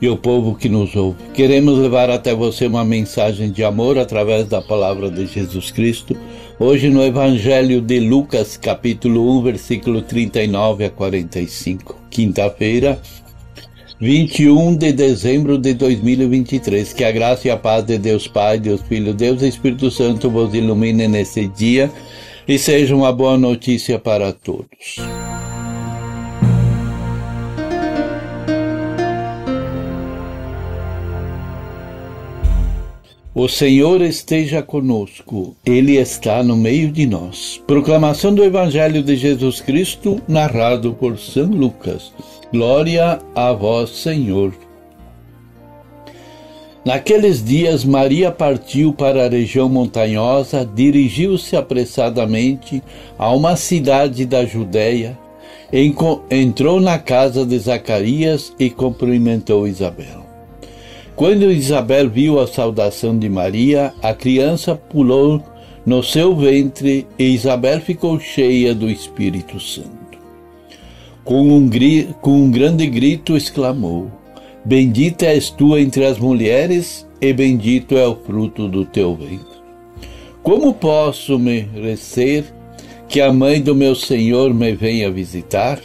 e o povo que nos ouve. Queremos levar até você uma mensagem de amor através da palavra de Jesus Cristo, hoje no Evangelho de Lucas, capítulo 1, versículo 39 a 45, quinta-feira, 21 de dezembro de 2023. Que a graça e a paz de Deus Pai, Deus Filho, Deus e Espírito Santo vos ilumine nesse dia e seja uma boa notícia para todos. O Senhor esteja conosco, Ele está no meio de nós. Proclamação do Evangelho de Jesus Cristo, narrado por São Lucas. Glória a vós, Senhor. Naqueles dias, Maria partiu para a região montanhosa, dirigiu-se apressadamente a uma cidade da Judéia, entrou na casa de Zacarias e cumprimentou Isabel. Quando Isabel viu a saudação de Maria, a criança pulou no seu ventre e Isabel ficou cheia do Espírito Santo. Com um, com um grande grito exclamou: Bendita és tu entre as mulheres, e bendito é o fruto do teu ventre. Como posso merecer que a mãe do meu Senhor me venha visitar?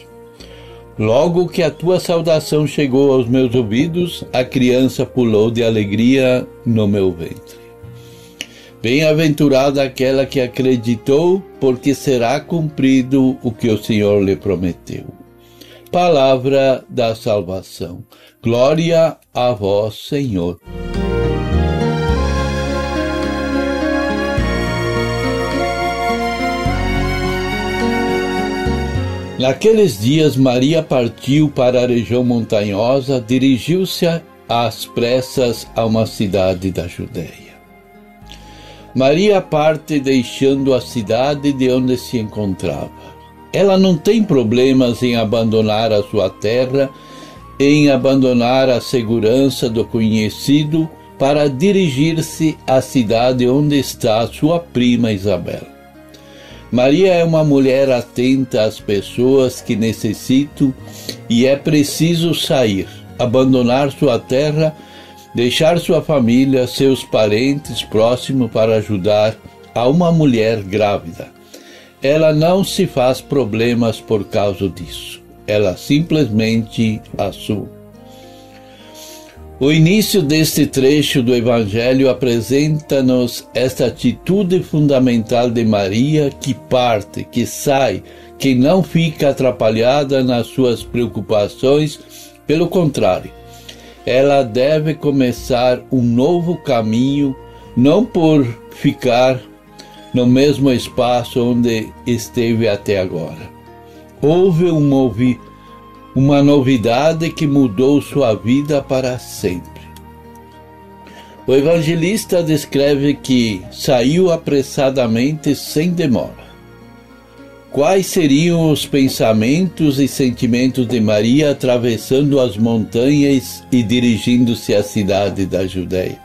Logo que a tua saudação chegou aos meus ouvidos, a criança pulou de alegria no meu ventre. Bem-aventurada aquela que acreditou, porque será cumprido o que o Senhor lhe prometeu. Palavra da salvação. Glória a vós, Senhor. Naqueles dias, Maria partiu para a região montanhosa, dirigiu-se às pressas a uma cidade da Judéia. Maria parte deixando a cidade de onde se encontrava. Ela não tem problemas em abandonar a sua terra, em abandonar a segurança do conhecido para dirigir-se à cidade onde está sua prima Isabel. Maria é uma mulher atenta às pessoas que necessitam e é preciso sair, abandonar sua terra, deixar sua família, seus parentes próximos para ajudar a uma mulher grávida. Ela não se faz problemas por causa disso. Ela simplesmente assume. O início deste trecho do Evangelho apresenta-nos esta atitude fundamental de Maria que parte, que sai, que não fica atrapalhada nas suas preocupações, pelo contrário, ela deve começar um novo caminho, não por ficar no mesmo espaço onde esteve até agora. Houve um movimento uma novidade que mudou sua vida para sempre. O evangelista descreve que saiu apressadamente sem demora. Quais seriam os pensamentos e sentimentos de Maria atravessando as montanhas e dirigindo-se à cidade da Judéia?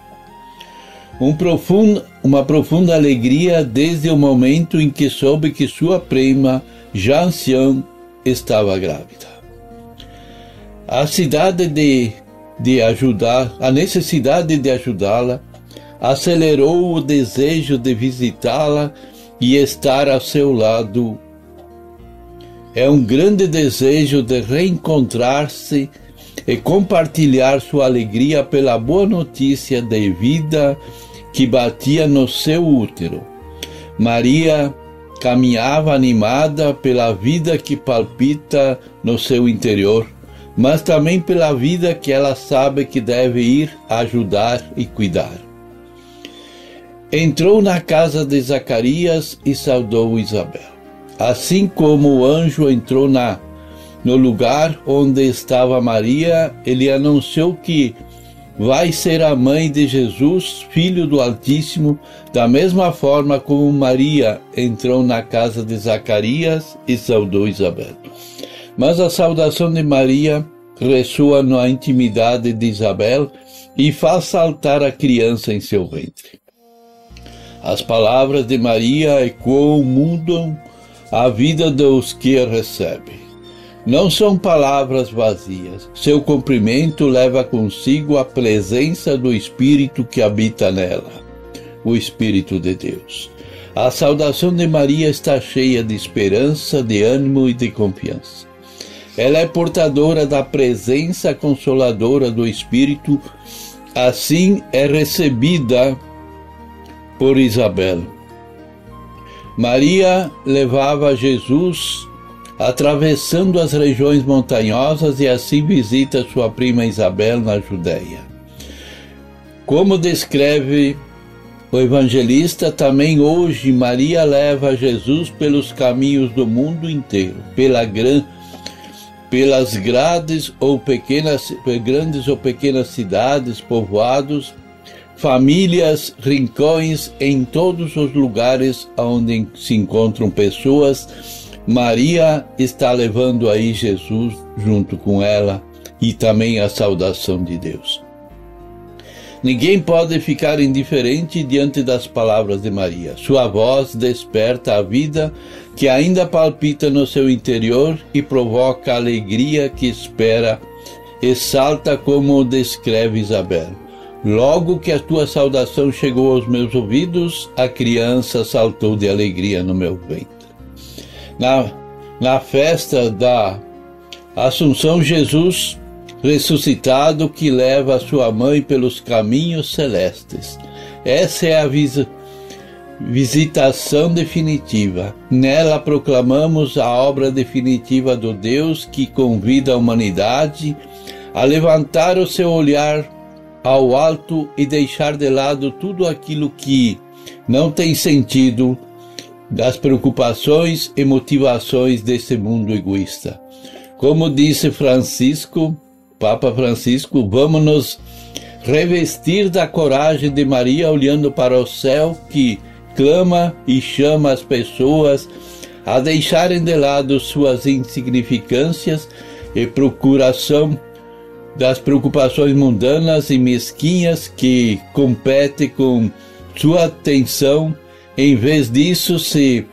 Um profundo, uma profunda alegria desde o momento em que soube que sua prima, já anciã, estava grávida a cidade de, de ajudar, a necessidade de ajudá-la, acelerou o desejo de visitá-la e estar ao seu lado. É um grande desejo de reencontrar-se e compartilhar sua alegria pela boa notícia de vida que batia no seu útero. Maria caminhava animada pela vida que palpita no seu interior mas também pela vida que ela sabe que deve ir ajudar e cuidar. Entrou na casa de Zacarias e saudou Isabel. Assim como o anjo entrou na no lugar onde estava Maria, ele anunciou que vai ser a mãe de Jesus, filho do Altíssimo, da mesma forma como Maria entrou na casa de Zacarias e saudou Isabel. Mas a saudação de Maria ressoa na intimidade de Isabel e faz saltar a criança em seu ventre. As palavras de Maria ecoam, mudam a vida dos que a recebem. Não são palavras vazias. Seu cumprimento leva consigo a presença do Espírito que habita nela, o Espírito de Deus. A saudação de Maria está cheia de esperança, de ânimo e de confiança. Ela é portadora da presença consoladora do Espírito, assim é recebida por Isabel. Maria levava Jesus atravessando as regiões montanhosas e assim visita sua prima Isabel na Judéia. Como descreve o evangelista, também hoje Maria leva Jesus pelos caminhos do mundo inteiro, pela gran, pelas grades ou pequenas, grandes ou pequenas cidades, povoados, famílias, rincões, em todos os lugares onde se encontram pessoas Maria está levando aí Jesus junto com ela e também a saudação de Deus. Ninguém pode ficar indiferente diante das palavras de Maria. Sua voz desperta a vida que ainda palpita no seu interior e provoca a alegria que espera e salta como descreve Isabel. Logo que a tua saudação chegou aos meus ouvidos, a criança saltou de alegria no meu ventre na, na festa da Assunção, Jesus ressuscitado que leva a sua mãe pelos caminhos celestes. Essa é a vis visitação definitiva. Nela proclamamos a obra definitiva do Deus que convida a humanidade a levantar o seu olhar ao alto e deixar de lado tudo aquilo que não tem sentido das preocupações e motivações desse mundo egoísta. Como disse Francisco, Papa Francisco, vamos nos revestir da coragem de Maria olhando para o céu que clama e chama as pessoas a deixarem de lado suas insignificâncias e procuração das preocupações mundanas e mesquinhas que competem com sua atenção em vez disso, se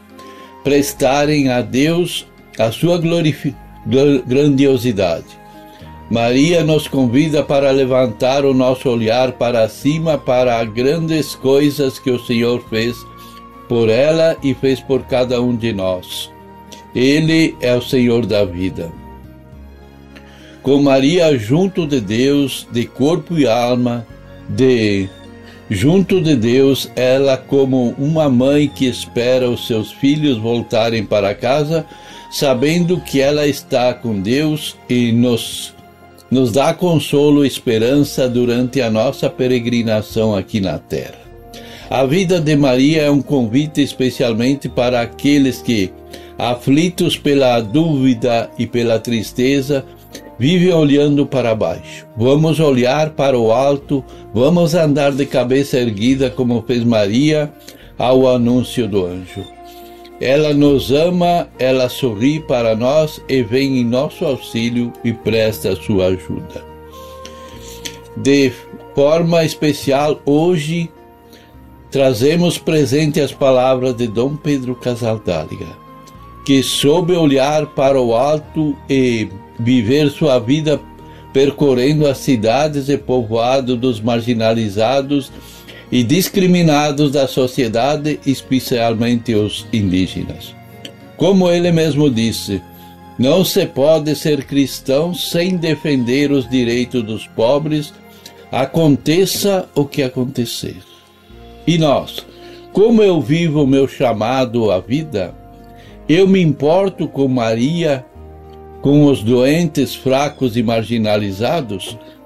prestarem a Deus a sua grandiosidade. Maria nos convida para levantar o nosso olhar para cima para as grandes coisas que o Senhor fez por ela e fez por cada um de nós. Ele é o Senhor da vida. Com Maria junto de Deus, de corpo e alma, de Junto de Deus, ela, como uma mãe que espera os seus filhos voltarem para casa, sabendo que ela está com Deus e nos, nos dá consolo e esperança durante a nossa peregrinação aqui na terra. A vida de Maria é um convite especialmente para aqueles que, aflitos pela dúvida e pela tristeza, vive olhando para baixo. Vamos olhar para o alto, vamos andar de cabeça erguida como fez Maria ao anúncio do anjo. Ela nos ama, ela sorri para nós e vem em nosso auxílio e presta sua ajuda. De forma especial, hoje trazemos presente as palavras de Dom Pedro Casaldáliga, que soube olhar para o alto e viver sua vida percorrendo as cidades e povoados dos marginalizados e discriminados da sociedade, especialmente os indígenas. Como ele mesmo disse, não se pode ser cristão sem defender os direitos dos pobres, aconteça o que acontecer. E nós, como eu vivo o meu chamado à vida, eu me importo com Maria com os doentes, fracos e marginalizados?